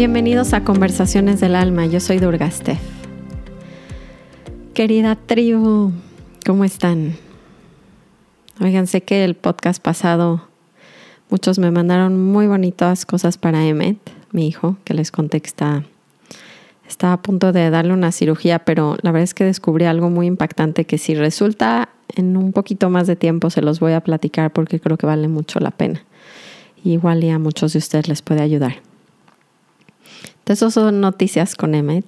Bienvenidos a Conversaciones del Alma, yo soy Durgaste. Querida tribu, ¿cómo están? Oigan, sé que el podcast pasado muchos me mandaron muy bonitas cosas para Emmet, mi hijo, que les conté está, a punto de darle una cirugía, pero la verdad es que descubrí algo muy impactante que si resulta en un poquito más de tiempo se los voy a platicar porque creo que vale mucho la pena. igual y a muchos de ustedes les puede ayudar. Entonces, son noticias con Emmet.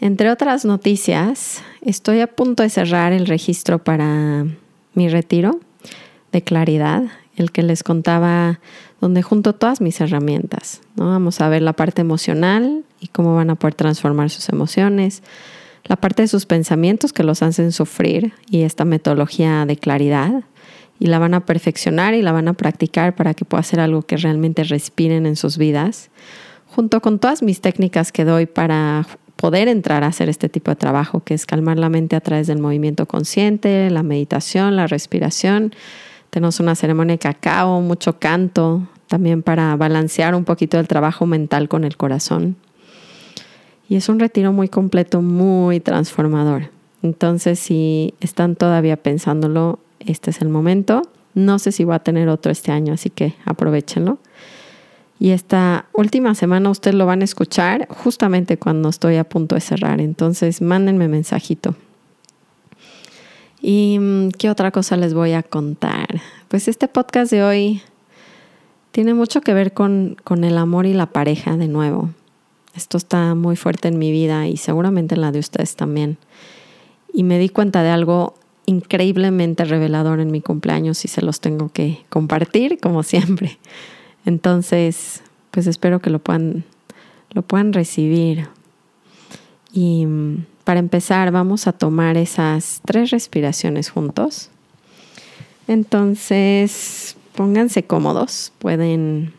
Entre otras noticias, estoy a punto de cerrar el registro para mi retiro de claridad, el que les contaba donde junto todas mis herramientas. ¿no? Vamos a ver la parte emocional y cómo van a poder transformar sus emociones, la parte de sus pensamientos que los hacen sufrir y esta metodología de claridad. Y la van a perfeccionar y la van a practicar para que pueda ser algo que realmente respiren en sus vidas junto con todas mis técnicas que doy para poder entrar a hacer este tipo de trabajo, que es calmar la mente a través del movimiento consciente, la meditación, la respiración. Tenemos una ceremonia de cacao, mucho canto, también para balancear un poquito el trabajo mental con el corazón. Y es un retiro muy completo, muy transformador. Entonces, si están todavía pensándolo, este es el momento. No sé si voy a tener otro este año, así que aprovechenlo. Y esta última semana ustedes lo van a escuchar justamente cuando estoy a punto de cerrar. Entonces, mándenme mensajito. ¿Y mm, qué otra cosa les voy a contar? Pues este podcast de hoy tiene mucho que ver con, con el amor y la pareja de nuevo. Esto está muy fuerte en mi vida y seguramente en la de ustedes también. Y me di cuenta de algo increíblemente revelador en mi cumpleaños y se los tengo que compartir como siempre. Entonces, pues espero que lo puedan, lo puedan recibir. Y mm, para empezar, vamos a tomar esas tres respiraciones juntos. Entonces, pónganse cómodos. Pueden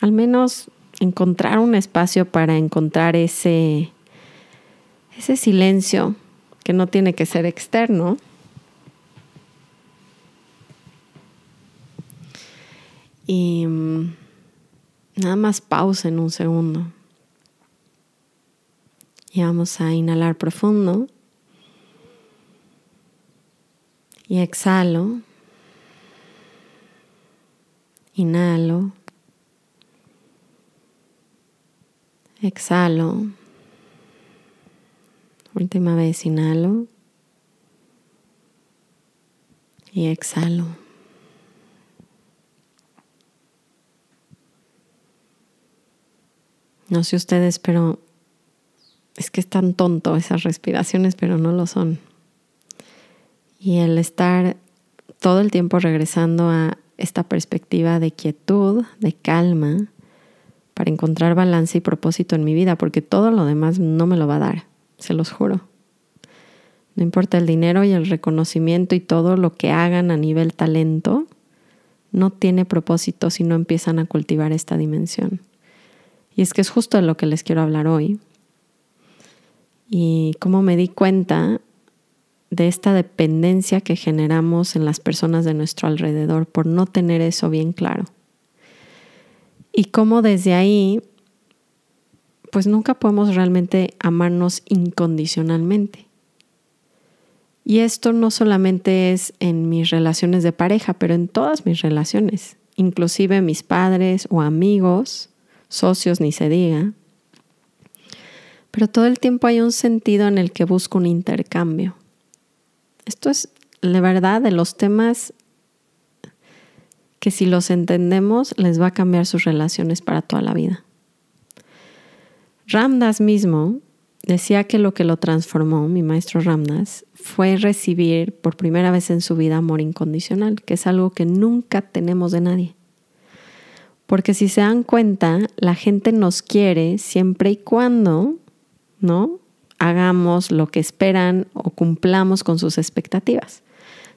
al menos encontrar un espacio para encontrar ese, ese silencio que no tiene que ser externo, Y mm, nada más pausa en un segundo. Y vamos a inhalar profundo. Y exhalo. Inhalo. Exhalo. Última vez inhalo. Y exhalo. No sé ustedes, pero es que es tan tonto esas respiraciones, pero no lo son. Y el estar todo el tiempo regresando a esta perspectiva de quietud, de calma, para encontrar balance y propósito en mi vida, porque todo lo demás no me lo va a dar, se los juro. No importa el dinero y el reconocimiento y todo lo que hagan a nivel talento, no tiene propósito si no empiezan a cultivar esta dimensión. Y es que es justo de lo que les quiero hablar hoy. Y cómo me di cuenta de esta dependencia que generamos en las personas de nuestro alrededor por no tener eso bien claro. Y cómo desde ahí, pues nunca podemos realmente amarnos incondicionalmente. Y esto no solamente es en mis relaciones de pareja, pero en todas mis relaciones, inclusive mis padres o amigos socios ni se diga. Pero todo el tiempo hay un sentido en el que busco un intercambio. Esto es, la verdad, de los temas que si los entendemos les va a cambiar sus relaciones para toda la vida. Ramdas mismo decía que lo que lo transformó, mi maestro Ramdas, fue recibir por primera vez en su vida amor incondicional, que es algo que nunca tenemos de nadie. Porque si se dan cuenta, la gente nos quiere siempre y cuando, ¿no? Hagamos lo que esperan o cumplamos con sus expectativas.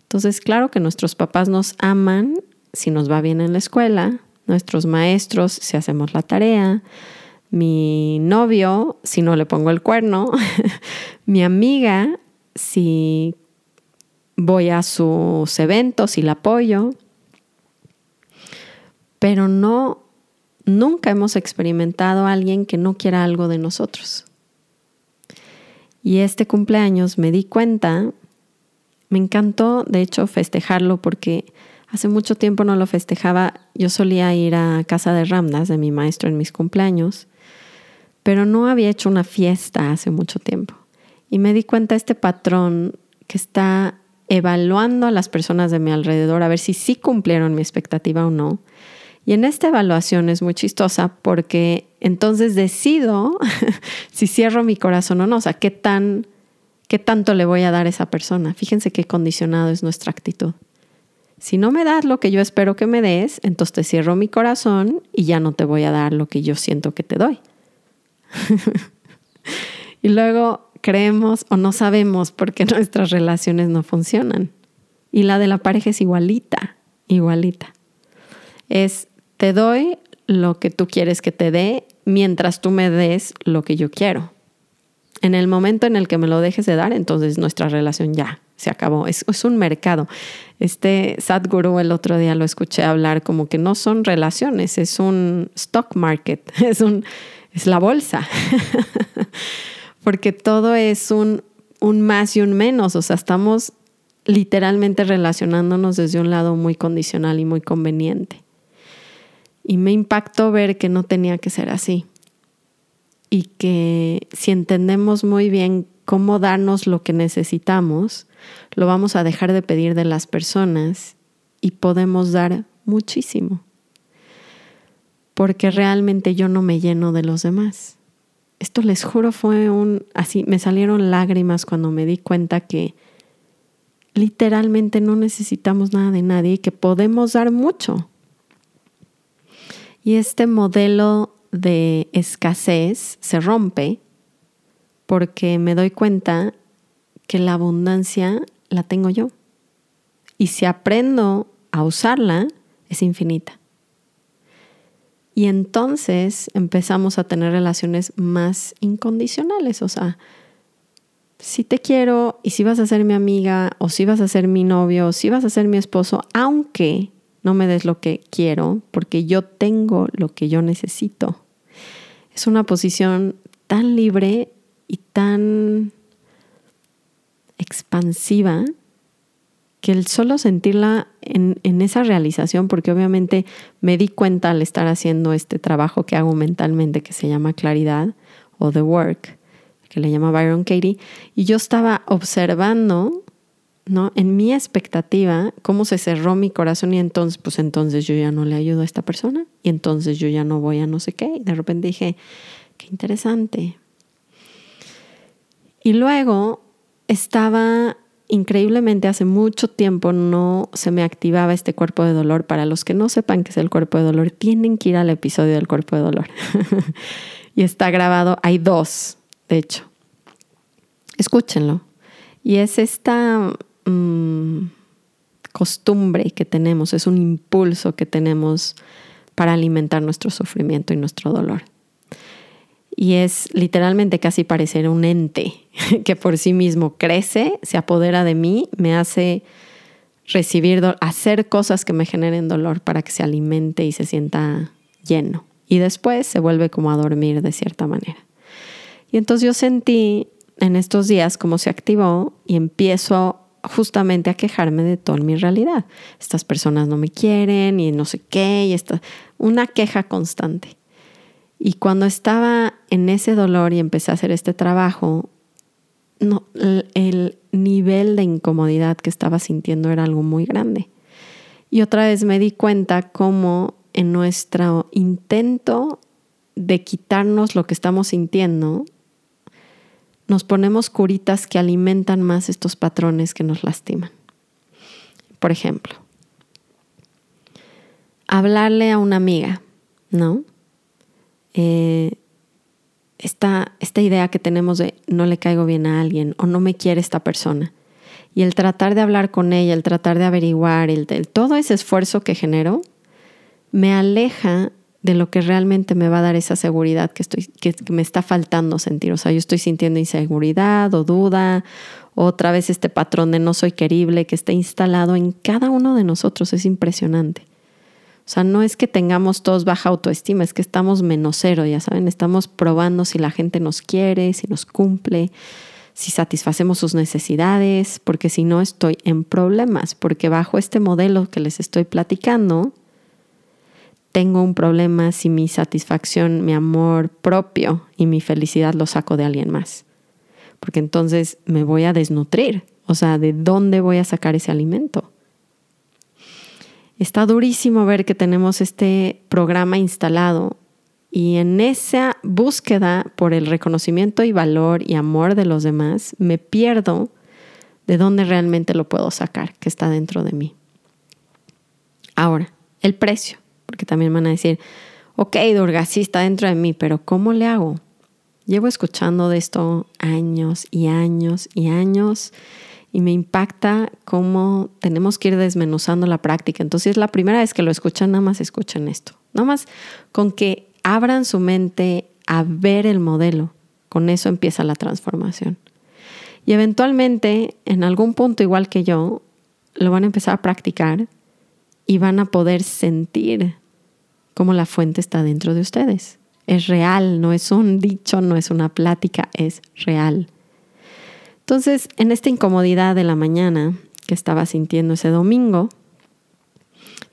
Entonces, claro que nuestros papás nos aman si nos va bien en la escuela, nuestros maestros si hacemos la tarea, mi novio si no le pongo el cuerno, mi amiga si voy a sus eventos y la apoyo, pero no, nunca hemos experimentado a alguien que no quiera algo de nosotros. Y este cumpleaños me di cuenta, me encantó de hecho festejarlo porque hace mucho tiempo no lo festejaba, yo solía ir a casa de Ramdas de mi maestro en mis cumpleaños, pero no había hecho una fiesta hace mucho tiempo. Y me di cuenta de este patrón que está evaluando a las personas de mi alrededor a ver si sí cumplieron mi expectativa o no. Y en esta evaluación es muy chistosa porque entonces decido si cierro mi corazón o no, o sea, qué tan qué tanto le voy a dar a esa persona. Fíjense qué condicionado es nuestra actitud. Si no me das lo que yo espero que me des, entonces te cierro mi corazón y ya no te voy a dar lo que yo siento que te doy. y luego creemos o no sabemos por qué nuestras relaciones no funcionan. Y la de la pareja es igualita, igualita. Es, te doy lo que tú quieres que te dé mientras tú me des lo que yo quiero. En el momento en el que me lo dejes de dar, entonces nuestra relación ya se acabó. Es, un mercado. Este Sadhguru el otro día lo escuché hablar como que no son relaciones, es un stock market, es, un, es la bolsa. porque todo es un, un más y un menos, o sea, estamos literalmente relacionándonos desde un lado muy condicional y muy conveniente. Y me impactó ver que no tenía que ser así. Y que si entendemos muy bien cómo darnos lo que necesitamos, lo vamos a dejar de pedir de las personas y podemos dar muchísimo. Porque realmente yo no me lleno de los demás esto les juro fue un, así, me salieron lágrimas cuando me di cuenta que literalmente no necesitamos nada de nadie y que podemos dar mucho. Y este modelo de escasez se rompe porque me doy cuenta que la abundancia la tengo yo. Y si aprendo a usarla, es infinita. Y entonces empezamos a tener relaciones más incondicionales, o sea, si te quiero y si vas a ser mi amiga o si vas a ser mi novio o si vas a ser mi esposo, aunque no me des lo que quiero, porque yo tengo lo que yo necesito. Es una posición tan libre y tan expansiva que el solo sentirla en, esa realización, porque obviamente me di cuenta al estar haciendo este trabajo que hago mentalmente que se llama claridad o the work, que le llama Byron Katie, y yo estaba observando, ¿no? En mi expectativa, cómo se cerró mi corazón y entonces, pues entonces yo ya no le ayudo a esta persona y entonces yo ya no voy a no sé qué. Y de repente dije, qué interesante. Y luego estaba increíblemente hace mucho tiempo no se me activaba este cuerpo de dolor. Para los que no sepan qué es el cuerpo de dolor, tienen que ir al episodio del cuerpo de dolor. y está grabado, hay dos, de hecho. Escúchenlo. Y es esta mm, costumbre que tenemos, es un impulso que tenemos para alimentar nuestro sufrimiento y nuestro dolor y es literalmente casi parecer un ente que por sí mismo crece, se apodera de mí, me hace recibir, hacer cosas que me generen dolor para que se alimente y se sienta lleno. Y después se vuelve como a dormir de cierta manera. Y entonces yo sentí en estos días cómo se activó y empiezo justamente a quejarme de toda mi realidad. Estas personas no me quieren y no sé qué, y esta, una queja constante. Y cuando estaba en ese dolor y empecé a hacer este trabajo, no, el nivel de incomodidad que estaba sintiendo era algo muy grande. Y otra vez me di cuenta cómo en nuestro intento de quitarnos lo que estamos sintiendo, nos ponemos curitas que alimentan más estos patrones que nos lastiman. Por ejemplo, hablarle a una amiga, ¿no? Eh, esta, esta idea que tenemos de no le caigo bien a alguien o no me quiere esta persona. Y el tratar de hablar con ella, el tratar de averiguar, el, todo ese esfuerzo que genero, me aleja de lo que realmente me va a dar esa seguridad que, estoy, que, me está faltando sentir. O sea, yo estoy sintiendo inseguridad o duda, otra vez este patrón de no soy querible que está instalado en cada uno de nosotros. Es impresionante. O sea, no es que tengamos todos baja autoestima, es que estamos menos cero, ya saben, estamos probando si la gente nos quiere, si nos cumple, si satisfacemos sus necesidades, porque si no estoy en problemas, porque bajo este modelo que les estoy platicando, tengo un problema si mi satisfacción, mi amor propio y mi felicidad lo saco de alguien más. Porque entonces me voy a desnutrir. O sea, ¿de dónde voy a sacar ese alimento? Está durísimo ver que tenemos este programa instalado y en esa búsqueda por el reconocimiento y valor y amor de los demás, me pierdo de dónde realmente lo puedo sacar, que está dentro de mí. Ahora, el precio, porque también van a decir, ok, Durga, sí está dentro de mí, pero ¿cómo le hago? Llevo escuchando de esto años y años y años y me impacta cómo tenemos que ir desmenuzando la práctica. Entonces, la primera vez que lo escuchan, nada más escuchen esto. Nada más con que abran su mente a ver el modelo. Con eso empieza la transformación. Y eventualmente, en algún punto igual que yo, lo van a empezar a practicar y van a poder sentir cómo la fuente está dentro de ustedes. Es real, no es un dicho, no es una plática, es real. Entonces, en esta incomodidad de la mañana que estaba sintiendo ese domingo,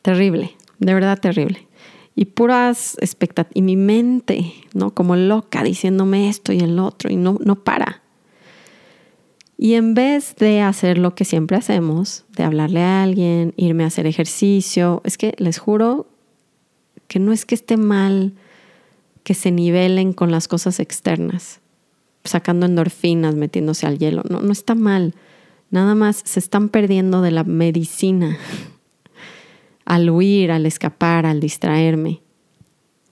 terrible, de verdad terrible y puras expectativas, y mi mente, ¿no? Como loca diciéndome esto y el otro, y no, no para. Y en vez de hacer lo que siempre hacemos, de hablarle a alguien, irme a hacer ejercicio, es que les juro que no es que esté mal que se nivelen con las cosas externas, sacando endorfinas, metiéndose al hielo, no, no está mal. Nada más se están perdiendo de la medicina al huir, al escapar, al distraerme.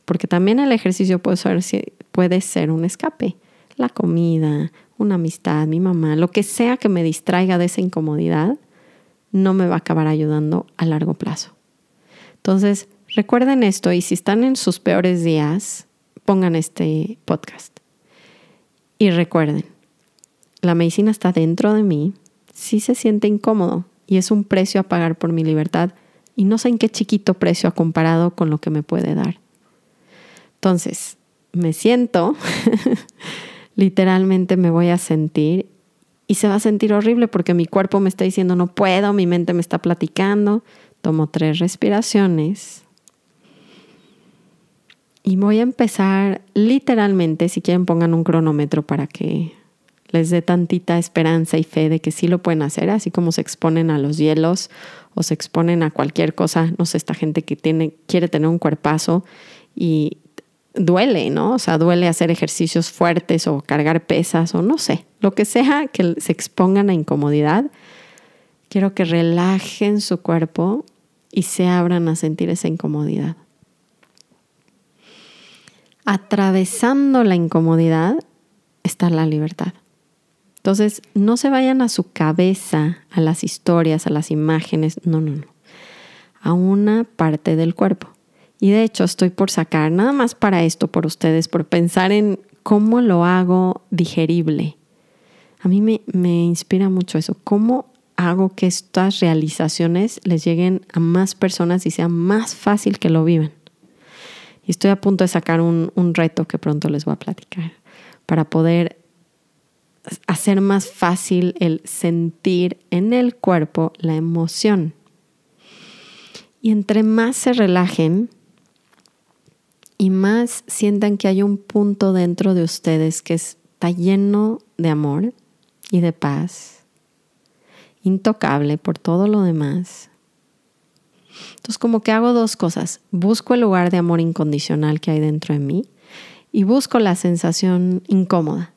Porque también el ejercicio puede ser, puede ser un escape. La comida, una amistad, mi mamá, lo que sea que me distraiga de esa incomodidad, no me va a acabar ayudando a largo plazo. Entonces, recuerden esto y si están en sus peores días, pongan este podcast. Y recuerden, la medicina está dentro de mí, sí se siente incómodo y es un precio a pagar por mi libertad y no sé en qué chiquito precio ha comparado con lo que me puede dar. Entonces, me siento, literalmente me voy a sentir y se va a sentir horrible porque mi cuerpo me está diciendo no puedo, mi mente me está platicando. Tomo tres respiraciones y voy a empezar literalmente, si quieren pongan un cronómetro para que les dé tantita esperanza y fe de que sí lo pueden hacer, así como se exponen a los hielos o se exponen a cualquier cosa, no sé, esta gente que tiene, quiere tener un cuerpazo y duele, ¿no? O sea, duele hacer ejercicios fuertes o cargar pesas o no sé, lo que sea que se expongan a incomodidad. Quiero que relajen su cuerpo y se abran a sentir esa incomodidad. Atravesando la incomodidad está la libertad. Entonces, no se vayan a su cabeza, a las historias, a las imágenes, no, no, no, a una parte del cuerpo. Y de hecho estoy por sacar, nada más para esto, por ustedes, por pensar en cómo lo hago digerible. A mí me, me inspira mucho eso, cómo hago que estas realizaciones les lleguen a más personas y sea más fácil que lo vivan. Y estoy a punto de sacar un, un reto que pronto les voy a platicar para poder hacer más fácil el sentir en el cuerpo la emoción. Y entre más se relajen y más sientan que hay un punto dentro de ustedes que está lleno de amor y de paz, intocable por todo lo demás. Entonces como que hago dos cosas. Busco el lugar de amor incondicional que hay dentro de mí y busco la sensación incómoda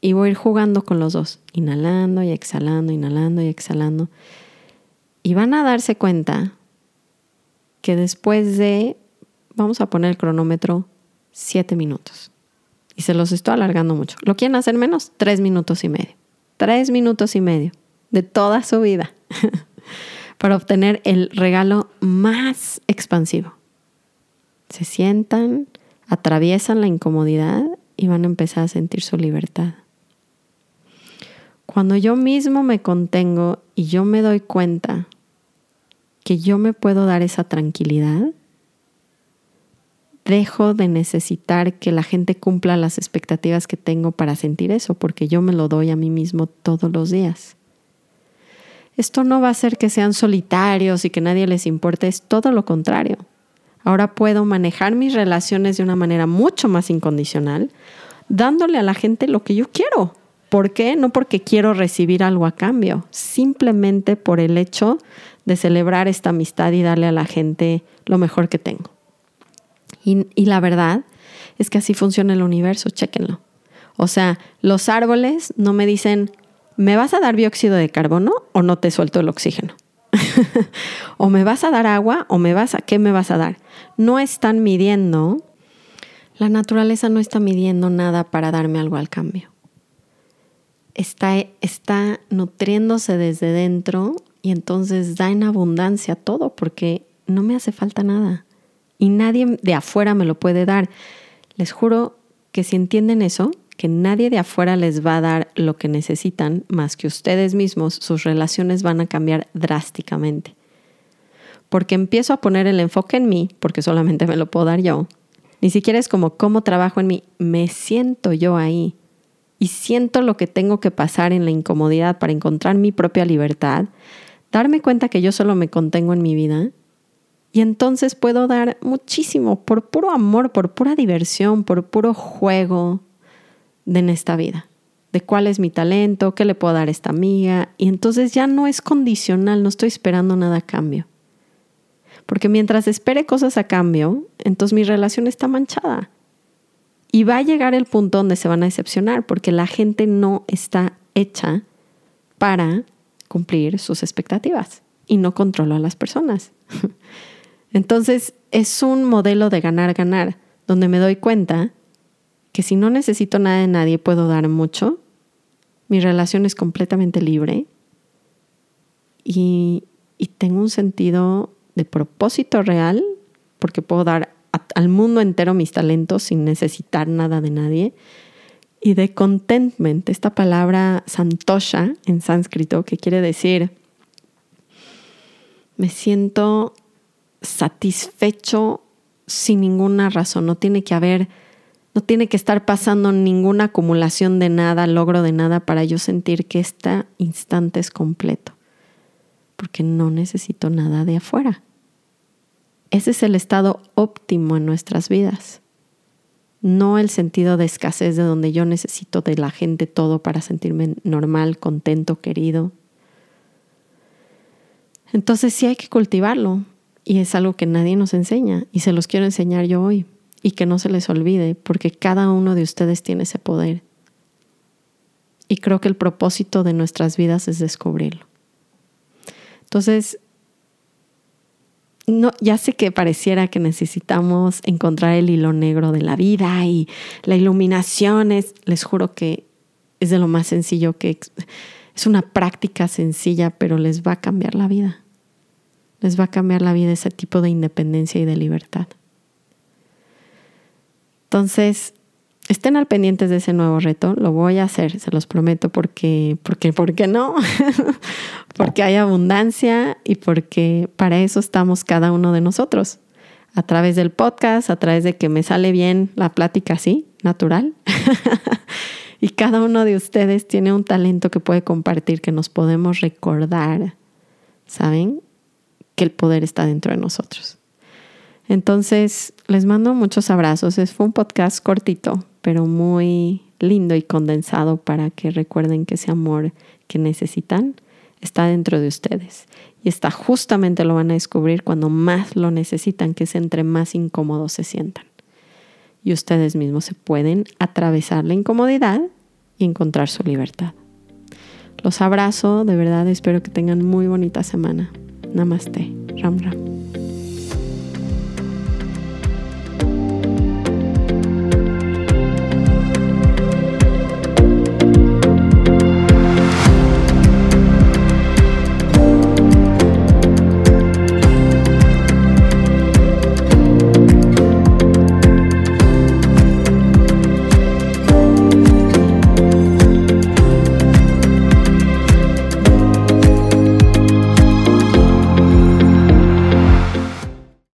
y voy a ir jugando con los dos, inhalando y exhalando, inhalando y exhalando. Y van a darse cuenta que después de, vamos a poner el cronómetro, siete minutos. Y se los estoy alargando mucho. ¿Lo quieren hacer menos? Tres minutos y medio. Tres minutos y medio de toda su vida para obtener el regalo más expansivo. Se sientan, atraviesan la incomodidad y van a empezar a sentir su libertad. Cuando yo mismo me contengo y yo me doy cuenta que yo me puedo dar esa tranquilidad, dejo de necesitar que la gente cumpla las expectativas que tengo para sentir eso, porque yo me lo doy a mí mismo todos los días. Esto no va a hacer que sean solitarios y que nadie les importe, es todo lo contrario. Ahora puedo manejar mis relaciones de una manera mucho más incondicional, dándole a la gente lo que yo quiero. ¿Por qué? No porque quiero recibir algo a cambio, simplemente por el hecho de celebrar esta amistad y darle a la gente lo mejor que tengo. Y, la verdad es que así funciona el universo, chéquenlo. O sea, los árboles no me dicen, ¿me vas a dar dióxido de carbono o no te suelto el oxígeno? o me vas a dar agua o me vas a, ¿qué me vas a dar? No están midiendo, la naturaleza no está midiendo nada para darme algo al cambio. Está, está nutriéndose desde dentro y entonces da en abundancia todo porque no me hace falta nada y nadie de afuera me lo puede dar. Les juro que si entienden eso, que nadie de afuera les va a dar lo que necesitan más que ustedes mismos, sus relaciones van a cambiar drásticamente. Porque empiezo a poner el enfoque en mí, porque solamente me lo puedo dar yo. Ni siquiera es como cómo trabajo en mí, me siento yo ahí y siento lo que tengo que pasar en la incomodidad para encontrar mi propia libertad, darme cuenta que yo solo me contengo en mi vida y entonces puedo dar muchísimo por puro amor, por pura diversión, por puro juego de en esta vida. De cuál es mi talento, qué le puedo dar a esta amiga. Y entonces ya no es condicional, no estoy esperando nada a cambio. Porque mientras espere cosas a cambio, entonces mi relación está manchada. Y va a llegar el punto donde se van a decepcionar, porque la gente no está hecha para cumplir sus expectativas y no controla a las personas. Entonces es un modelo de ganar-ganar, donde me doy cuenta que si no necesito nada de nadie puedo dar mucho, mi relación es completamente libre y, tengo un sentido de propósito real porque puedo dar al mundo entero mis talentos sin necesitar nada de nadie. Y de contentment, esta palabra santosha en sánscrito, que quiere decir, me siento satisfecho sin ninguna razón, no tiene que haber, no tiene que estar pasando ninguna acumulación de nada, logro de nada para yo sentir que este instante es completo, porque no necesito nada de afuera. Ese es el estado óptimo en nuestras vidas, no el sentido de escasez de donde yo necesito de la gente todo para sentirme normal, contento, querido. Entonces sí hay que cultivarlo, y es algo que nadie nos enseña y se los quiero enseñar yo hoy. Y que no se les olvide, porque cada uno de ustedes tiene ese poder. Y creo que el propósito de nuestras vidas es descubrirlo. Entonces, no, ya sé que pareciera que necesitamos encontrar el hilo negro de la vida y la iluminación es, les juro que es de lo más sencillo que es una práctica sencilla, pero les va a cambiar la vida les va a cambiar la vida ese tipo de independencia y de libertad. Entonces, estén al pendientes de ese nuevo reto, lo voy a hacer, se los prometo, porque, porque, ¿por qué no? porque hay abundancia y porque para eso estamos cada uno de nosotros, a través del podcast, a través de que me sale bien la plática así, natural. y cada uno de ustedes tiene un talento que puede compartir, que nos podemos recordar, ¿saben? Que el poder está dentro de nosotros. Entonces, les mando muchos abrazos. Fue un podcast cortito, pero muy lindo y condensado para que recuerden que ese amor que necesitan está dentro de ustedes. Y está justamente lo van a descubrir cuando más lo necesitan, que es entre más incómodos se sientan. Y ustedes mismos se pueden atravesar la incomodidad y encontrar su libertad. Los abrazo, de verdad espero que tengan muy bonita semana. Namaste. Ram Ram.